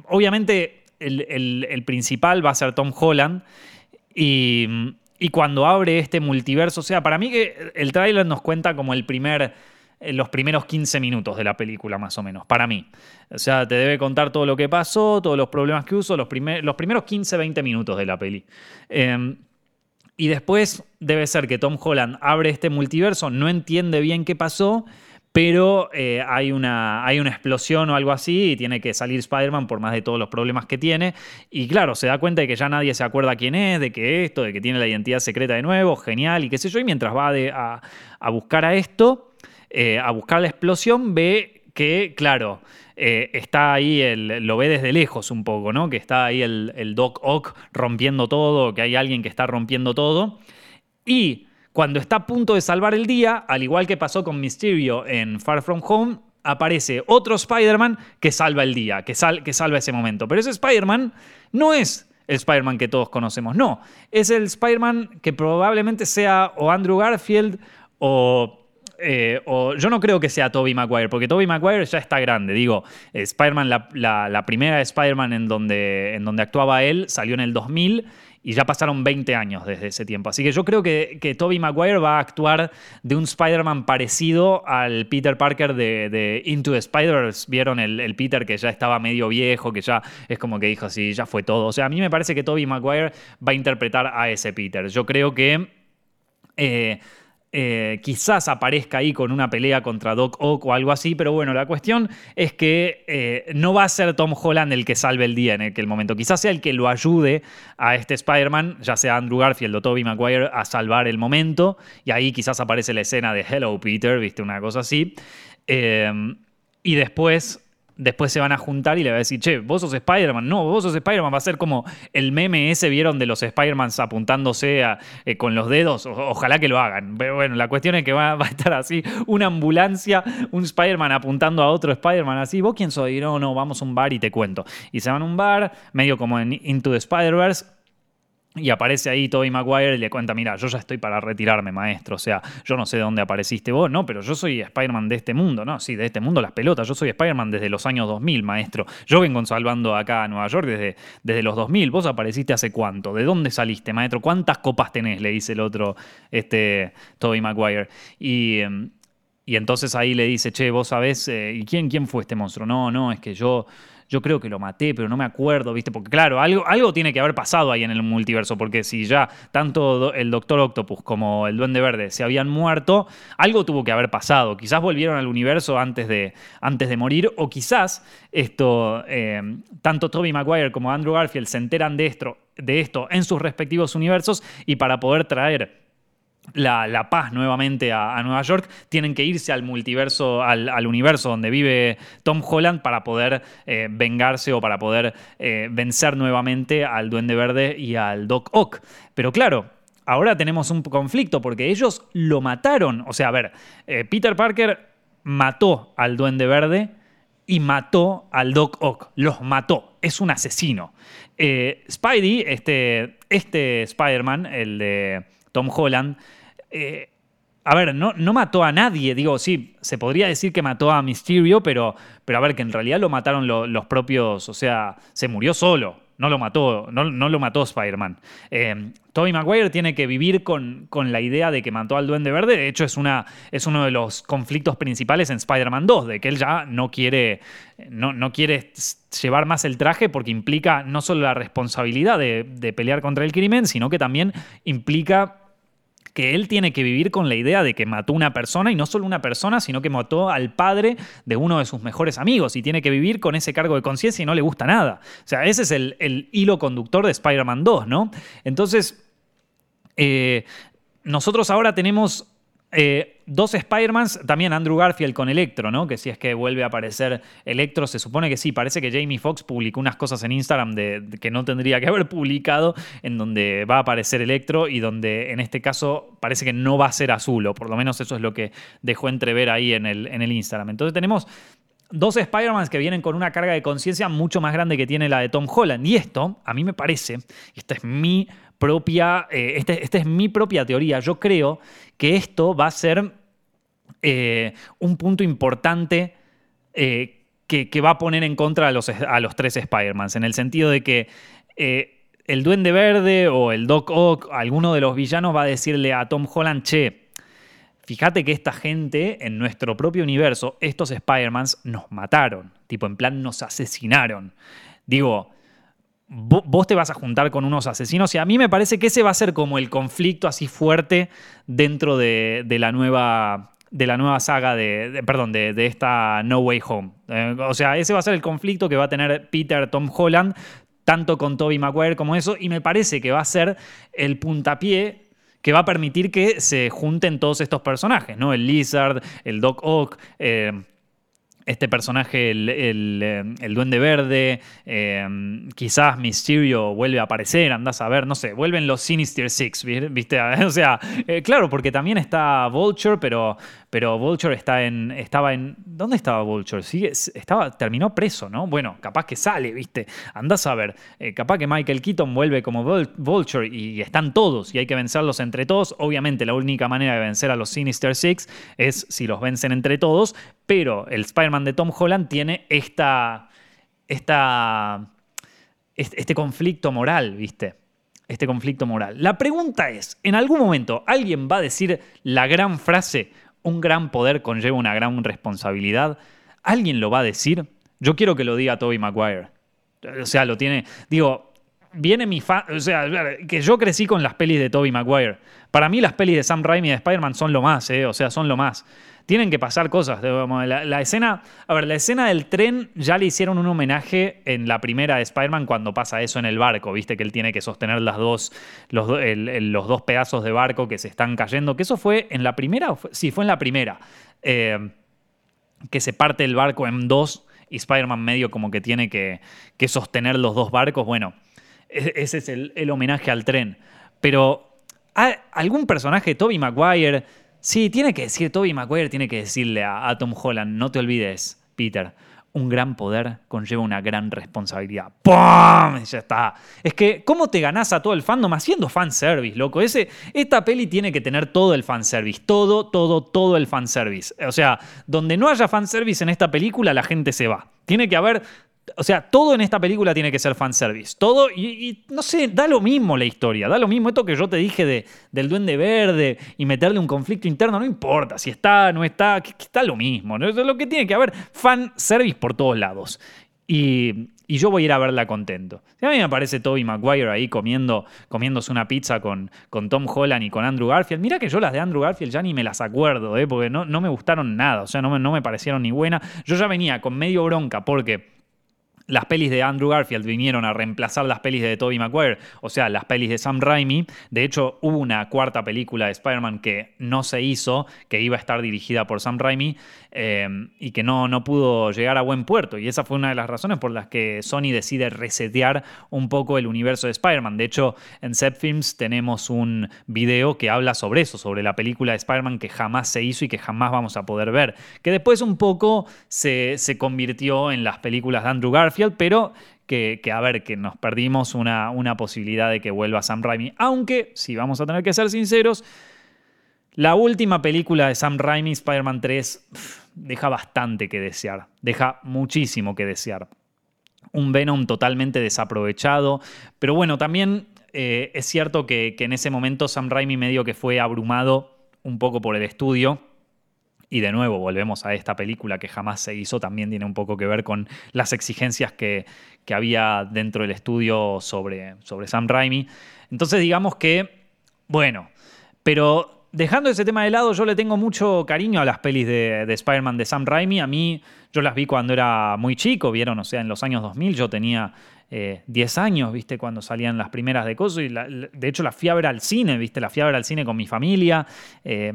obviamente, el, principal va a ser Tom Holland. Y, y, cuando abre este multiverso, o sea, para mí que el tráiler nos cuenta como el primer los primeros 15 minutos de la película, más o menos, para mí. O sea, te debe contar todo lo que pasó, todos los problemas que uso, los, los primeros 15, 20 minutos de la peli. Em, y después debe ser que Tom Holland abre este multiverso, no entiende bien qué pasó, pero eh, hay, una, hay una explosión o algo así y tiene que salir Spider-Man por más de todos los problemas que tiene. Y claro, se da cuenta de que ya nadie se acuerda quién es, de que esto, de que tiene la identidad secreta de nuevo, genial y qué sé yo. Y mientras va a, a buscar a esto, eh, a buscar la explosión, ve que, claro, eh, está ahí, el, lo ve desde lejos un poco, ¿no? Que está ahí el, Doc Ock rompiendo todo, que hay alguien que está rompiendo todo. Y cuando está a punto de salvar el día, al igual que pasó con Mysterio en Far From Home, aparece otro Spider-Man que salva el día, que, que salva ese momento. Pero ese Spider-Man no es el Spider-Man que todos conocemos, no. Es el Spider-Man que probablemente sea o Andrew Garfield o eh, yo no creo que sea Toby Maguire, porque Toby Maguire ya está grande. Digo, Spider-Man, la, primera Spider-Man en donde, en donde actuaba él salió en el 2000 y ya pasaron 20 años desde ese tiempo. Así que yo creo que, que Tobey Maguire va a actuar de un Spider-Man parecido al Peter Parker de, Into the Spider-Verse. Vieron el, Peter que ya estaba medio viejo, que ya es como que dijo, sí, ya fue todo. O sea, a mí me parece que Tobey Maguire va a interpretar a ese Peter. Yo creo que... Eh, eh, quizás aparezca ahí con una pelea contra Doc Ock o algo así, pero bueno, la cuestión es que eh, no va a ser Tom Holland el que salve el día en aquel momento. Quizás sea el que lo ayude a este Spider-Man, ya sea Andrew Garfield o Tobey Maguire, a salvar el momento. Y ahí quizás aparece la escena de Hello Peter, viste, una cosa así. eh, y después después se van a juntar y le va a decir, che, vos sos Spider-Man. No, vos sos Spider-Man. Va a ser como el meme ese, ¿vieron? De los Spider-Mans apuntándose eh, con los dedos. ojalá que lo hagan. Pero bueno, la cuestión es que va, a estar así, una ambulancia, un Spider-Man apuntando a otro Spider-Man así. ¿Vos quién soy? No, no, vamos a un bar y te cuento. Y se van a un bar, medio como en Into the Spider-Verse y aparece ahí Tobey Maguire y le cuenta, mira, yo ya estoy para retirarme, maestro. O sea, yo no sé de dónde apareciste vos, no, pero yo soy Spider-Man de este mundo, ¿no? Sí, de este mundo las pelotas. Yo soy Spider-Man desde los años 2000, maestro. Yo vengo salvando acá a Nueva York desde, desde los 2000. ¿Vos apareciste hace cuánto? ¿De dónde saliste, maestro? ¿Cuántas copas tenés? Le dice el otro, este, Tobey Maguire. Y... Em, y entonces ahí le dice, che, vos sabés, eh, ¿y quién, quién fue este monstruo? No, no, es que yo, yo creo que lo maté, pero no me acuerdo, ¿viste? Porque claro, algo, algo tiene que haber pasado ahí en el multiverso, porque si ya tanto el Doctor Octopus como el Duende Verde se habían muerto, algo tuvo que haber pasado. Quizás volvieron al universo antes de, antes de morir, o quizás esto, eh, tanto Tobey Maguire como Andrew Garfield se enteran de esto, de esto en sus respectivos universos y para poder traer la, paz nuevamente a, Nueva York, tienen que irse al multiverso, al, universo donde vive Tom Holland para poder eh, vengarse o para poder eh, vencer nuevamente al Duende Verde y al Doc Ock. Pero claro, ahora tenemos un conflicto porque ellos lo mataron. O sea, a ver, eh, Peter Parker mató al Duende Verde y mató al Doc Ock. Los mató. Es un asesino. Spidey, este, este Spider-Man, el de Tom Holland, eh, a ver, no, no, mató a nadie. Digo, sí, se podría decir que mató a Mysterio, pero, pero a ver, que en realidad lo mataron los propios. O sea, se murió solo. No lo mató, no, lo mató Spider-Man. Eh, Tobey Maguire tiene que vivir con, con, la idea de que mató al Duende Verde. De hecho, es, una, es uno de los conflictos principales en Spider-Man 2, de que él ya no quiere, no, no, quiere llevar más el traje porque implica no solo la responsabilidad de, de pelear contra el crimen, sino que también implica que él tiene que vivir con la idea de que mató una persona y no solo una persona, sino que mató al padre de uno de sus mejores amigos y tiene que vivir con ese cargo de conciencia y no le gusta nada. O sea, ese es el, hilo conductor de Spider-Man 2, ¿no? Entonces, eh, nosotros ahora tenemos eh, dos Spider-Mans, también Andrew Garfield con Electro, ¿no? Que si es que vuelve a aparecer Electro, se supone que sí. Parece que Jamie Foxx publicó unas cosas en Instagram de, que no tendría que haber publicado, en donde va a aparecer Electro y donde en este caso parece que no va a ser azul, o por lo menos eso es lo que dejó entrever ahí en el, en el Instagram. Entonces tenemos dos Spider-Mans que vienen con una carga de conciencia mucho más grande que tiene la de Tom Holland. Y esto, a mí me parece, y esta es mi propia, eh, este, esta es mi propia teoría, yo creo que esto va a ser eh, un punto importante eh, que, va a poner en contra a los, a los tres Spider-Mans, en el sentido de que el Duende Verde o el Doc Ock, alguno de los villanos va a decirle a Tom Holland, che, fíjate que esta gente en nuestro propio universo, estos Spider-Mans, nos mataron, tipo en plan nos asesinaron. Digo, vos te vas a juntar con unos asesinos y a mí me parece que ese va a ser como el conflicto así fuerte dentro de, la nueva de la nueva saga de, perdón, de, esta No Way Home. Eh, o sea, ese va a ser el conflicto que va a tener Peter Tom Holland, tanto con Toby Maguire como eso, y me parece que va a ser el puntapié que va a permitir que se junten todos estos personajes, ¿no? El Lizard, el Doc Ock, eh, este personaje, el, el, Duende Verde, eh, quizás Mysterio vuelve a aparecer, andás a ver, no sé, vuelven los Sinister Six, ¿viste? O sea, eh, claro, porque también está Vulture, pero, pero Vulture está en, estaba en... ¿Dónde estaba Vulture? Estaba, terminó preso, ¿no? Bueno, capaz que sale, ¿viste? Andás a ver, eh, capaz que Michael Keaton vuelve como Vulture y están todos y hay que vencerlos entre todos. Obviamente la única manera de vencer a los Sinister Six es si los vencen entre todos, pero el Spider-Man de Tom Holland tiene esta, esta, este conflicto moral, ¿viste? Este conflicto moral. La pregunta es, ¿en algún momento alguien va a decir la gran frase, un gran poder conlleva una gran responsabilidad? ¿Alguien lo va a decir? Yo quiero que lo diga Toby Maguire. O sea, lo tiene. Digo, viene mi fan. O sea, que yo crecí con las pelis de Toby Maguire. Para mí, las pelis de Sam Raimi y de Spider-Man son lo más, ¿eh? O sea, son lo más tienen que pasar cosas. La, escena, a ver, la escena del tren ya le hicieron un homenaje en la primera de Spider-Man cuando pasa eso en el barco, viste que él tiene que sostener las dos, los, dos pedazos de barco que se están cayendo, que eso fue en la primera, sí, fue en la primera, eh, que se parte el barco en dos y Spider-Man medio como que tiene que, sostener los dos barcos, bueno, e, ese es el, el homenaje al tren. Pero algún personaje, Toby Maguire, Sí, tiene que decir, Toby Maguire tiene que decirle a, Tom Holland, no te olvides, Peter, un gran poder conlleva una gran responsabilidad. ¡Pum! Ya está. Es que, ¿cómo te ganás a todo el fandom haciendo fanservice, loco? Ese, esta peli tiene que tener todo el fanservice. Todo, todo, todo el fanservice. O sea, donde no haya fanservice en esta película, la gente se va. Tiene que haber o sea, todo en esta película tiene que ser fanservice. Todo, y, no sé, da lo mismo la historia, da lo mismo esto que yo te dije de, del Duende Verde y meterle un conflicto interno, no importa si está, no está, que, está lo mismo. ¿no? Es lo que tiene que haber fanservice por todos lados. Y, yo voy a ir a verla contento. a mí me aparece Toby Maguire ahí comiendo, comiéndose una pizza con, con Tom Holland y con Andrew Garfield. Mira que yo las de Andrew Garfield ya ni me las acuerdo, ¿eh? porque no, no me gustaron nada, o sea, no no me parecieron ni buenas. Yo ya venía con medio bronca porque las pelis de Andrew Garfield vinieron a reemplazar las pelis de Tobey Maguire, o sea, las pelis de Sam Raimi. De hecho, hubo una cuarta película de Spider-Man que no se hizo, que iba a estar dirigida por Sam Raimi eh, y que no, no pudo llegar a buen puerto. Y esa fue una de las razones por las que Sony decide resetear un poco el universo de Spider-Man. De hecho, en Set Films tenemos un video que habla sobre eso, sobre la película de Spider-Man que jamás se hizo y que jamás vamos a poder ver. Que después un poco se, se convirtió en las películas de Andrew Garfield pero que, a ver, que nos perdimos una, una posibilidad de que vuelva Sam Raimi. Aunque, si vamos a tener que ser sinceros, la última película de Sam Raimi, Spider-Man 3, deja bastante que desear. Deja muchísimo que desear. Un Venom totalmente desaprovechado. Pero bueno, también eh, es cierto que, que en ese momento Sam Raimi medio que fue abrumado un poco por el estudio y de nuevo, volvemos a esta película que jamás se hizo, también tiene un poco que ver con las exigencias que, había dentro del estudio sobre, sobre Sam Raimi. Entonces digamos que, bueno, pero dejando ese tema de lado, yo le tengo mucho cariño a las pelis de, de Spider-Man de Sam Raimi. A mí, yo las vi cuando era muy chico, vieron, o sea, en los años 2000 yo tenía 10 eh, años, ¿viste? Cuando salían las primeras de cosas. Y de hecho, la fui al cine, ¿viste? La fui ver al cine con mi familia. Eh,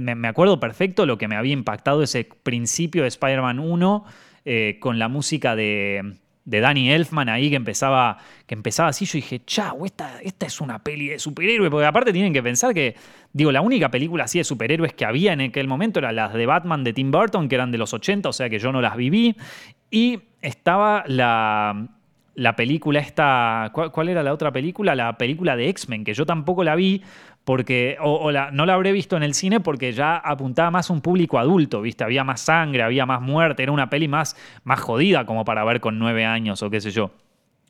me, acuerdo perfecto lo que me había impactado ese principio de Spider-Man 1 eh, con la música de, de Danny Elfman ahí que empezaba, que empezaba así. Yo dije, chau, esta, esta es una peli de superhéroe. Porque aparte tienen que pensar que, digo, la única película así de superhéroes que había en aquel momento eran las de Batman de Tim Burton, que eran de los 80, o sea que yo no las viví. Y estaba la, la película esta, ¿cuál, era la otra película? La película de X-Men, que yo tampoco la vi porque, o, no la habré visto en el cine porque ya apuntaba más a un público adulto, ¿viste? Había más sangre, había más muerte, era una peli más, más jodida como para ver con nueve años o qué sé yo.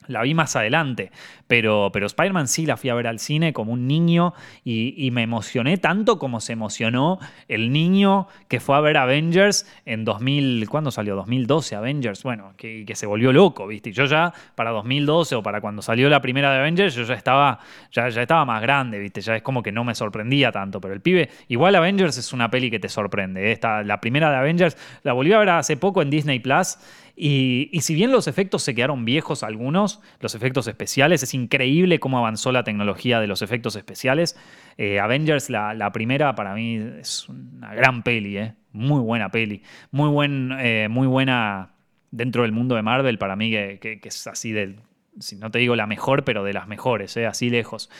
La vi más adelante, pero, pero Spider-Man sí la fui a ver al cine como un niño y, me emocioné tanto como se emocionó el niño que fue a ver Avengers en 2000, ¿cuándo salió? 2012 Avengers, bueno, que, que se volvió loco, ¿viste? yo ya para 2012 o para cuando salió la primera de Avengers, yo ya estaba, ya, ya estaba más grande, ¿viste? Ya es como que no me sorprendía tanto, pero el pibe, igual Avengers es una peli que te sorprende. ¿eh? Esta, la primera de Avengers la volví a ver hace poco en Disney Plus y, si bien los efectos se quedaron viejos algunos, los efectos especiales, es increíble cómo avanzó la tecnología de los efectos especiales. Eh, Avengers, la, primera, para mí es una gran peli, eh. muy buena peli, muy, buen, eh, muy buena dentro del mundo de Marvel, para mí que, es así de, si no te digo la mejor, pero de las mejores, así lejos.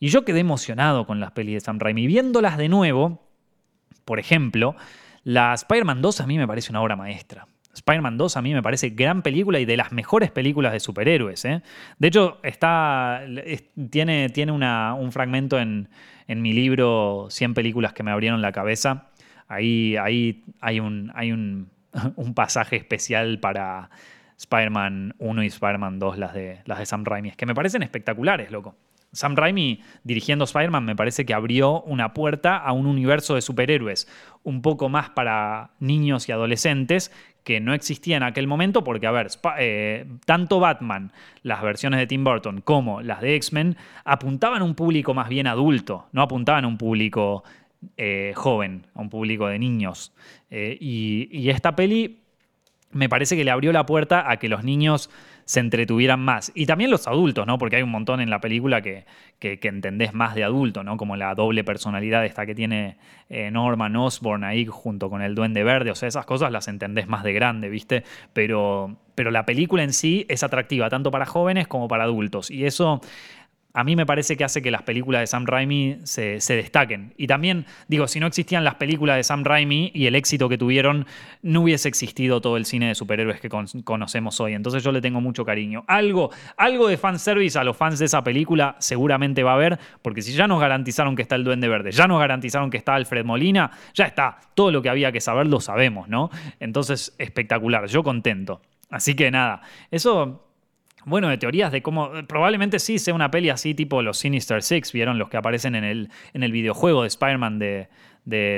Y yo quedé emocionado con las pelis de Sam Raimi. Viéndolas de nuevo, por ejemplo, la Spider-Man 2 a mí me parece una obra maestra. Spider-Man 2 a mí me parece gran película y de las mejores películas de superhéroes. ¿eh? De hecho, está, tiene, tiene un fragmento en, mi libro 100 películas que me abrieron la cabeza. Ahí, ahí hay, un, hay un, pasaje especial para Spider-Man 1 y Spider-Man 2, las de, las de Sam Raimi, que me parecen espectaculares, loco. Sam Raimi dirigiendo Spider-Man me parece que abrió una puerta a un universo de superhéroes un poco más para niños y adolescentes que no existía en aquel momento, porque, a ver, eh, tanto Batman, las versiones de Tim Burton, como las de X-Men, apuntaban a un público más bien adulto, no apuntaban a un público eh, joven, a un público de niños. Eh, y esta peli me parece que le abrió la puerta a que los niños se entretuvieran más. Y también los adultos, ¿no? Porque hay un montón en la película que, que, entendés más de adulto, ¿no? Como la doble personalidad esta que tiene eh, Norman Osborn ahí junto con el Duende Verde. O sea, esas cosas las entendés más de grande, ¿viste? Pero, pero la película en sí es atractiva tanto para jóvenes como para adultos. Y eso a mí me parece que hace que las películas de Sam Raimi se, destaquen. Y también, digo, si no existían las películas de Sam Raimi y el éxito que tuvieron, no hubiese existido todo el cine de superhéroes que conocemos hoy. Entonces yo le tengo mucho cariño. Algo, algo de fanservice a los fans de esa película seguramente va a haber, porque si ya nos garantizaron que está el Duende Verde, ya nos garantizaron que está Alfred Molina, ya está. Todo lo que había que saber lo sabemos, ¿no? Entonces, espectacular. Yo contento. Así que nada, eso bueno, de teorías de cómo. Probablemente sí sea una peli así, tipo los Sinister Six, ¿vieron? Los que aparecen en el, en el videojuego de Spider-Man de,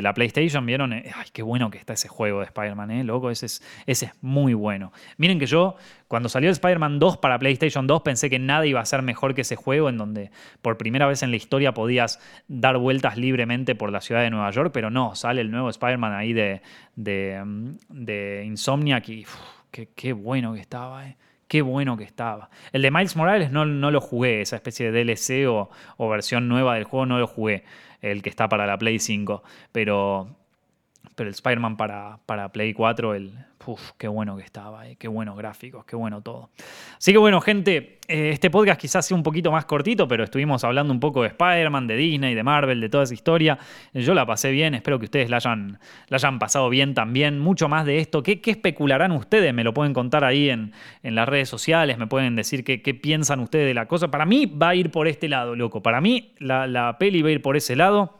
la PlayStation, ¿vieron? Eh, ay, qué bueno que está ese juego de Spider-Man, ¿eh? Loco, ese es, ese es muy bueno. Miren que yo, cuando salió Spider-Man 2 para PlayStation 2, pensé que nada iba a ser mejor que ese juego, en donde por primera vez en la historia podías dar vueltas libremente por la ciudad de Nueva York, pero no, sale el nuevo Spider-Man ahí de, de, mm, de Insomniac y qué, bueno que estaba, eh. Qué bueno que estaba. El de Miles Morales no, no lo jugué, esa especie de DLC o, o, versión nueva del juego no lo jugué, el que está para la Play 5. Pero, pero el Spider-Man para, para Play 4, el, Uf, qué bueno que estaba, eh, qué buenos gráficos, qué bueno todo. Así que bueno, gente, eh, este podcast quizás sea un poquito más cortito, pero estuvimos hablando un poco de Spider-Man, de Disney, de Marvel, de toda esa historia. Yo la pasé bien, espero que ustedes la hayan, la hayan pasado bien también. Mucho más de esto, ¿qué, especularán ustedes? Me lo pueden contar ahí en, en las redes sociales, me pueden decir qué, qué, piensan ustedes de la cosa. Para mí va a ir por este lado, loco. Para mí la, la peli va a ir por ese lado.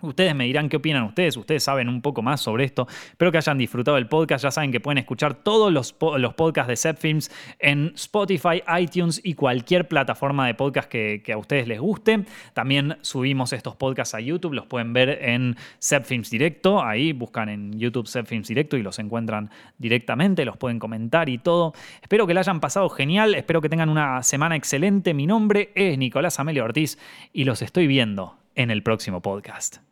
Ustedes me dirán qué opinan ustedes, ustedes saben un poco más sobre esto. Espero que hayan disfrutado el podcast, ya saben que pueden escuchar todos los, los podcasts de Zepfilms en Spotify, iTunes y cualquier plataforma de podcast que, a ustedes les guste. También subimos estos podcasts a YouTube, los pueden ver en Zepfilms Directo, ahí buscan en YouTube Zepfilms Directo y los encuentran directamente, los pueden comentar y todo. Espero que la hayan pasado genial, espero que tengan una semana excelente. Mi nombre es Nicolás Amelio Ortiz y los estoy viendo en el próximo podcast.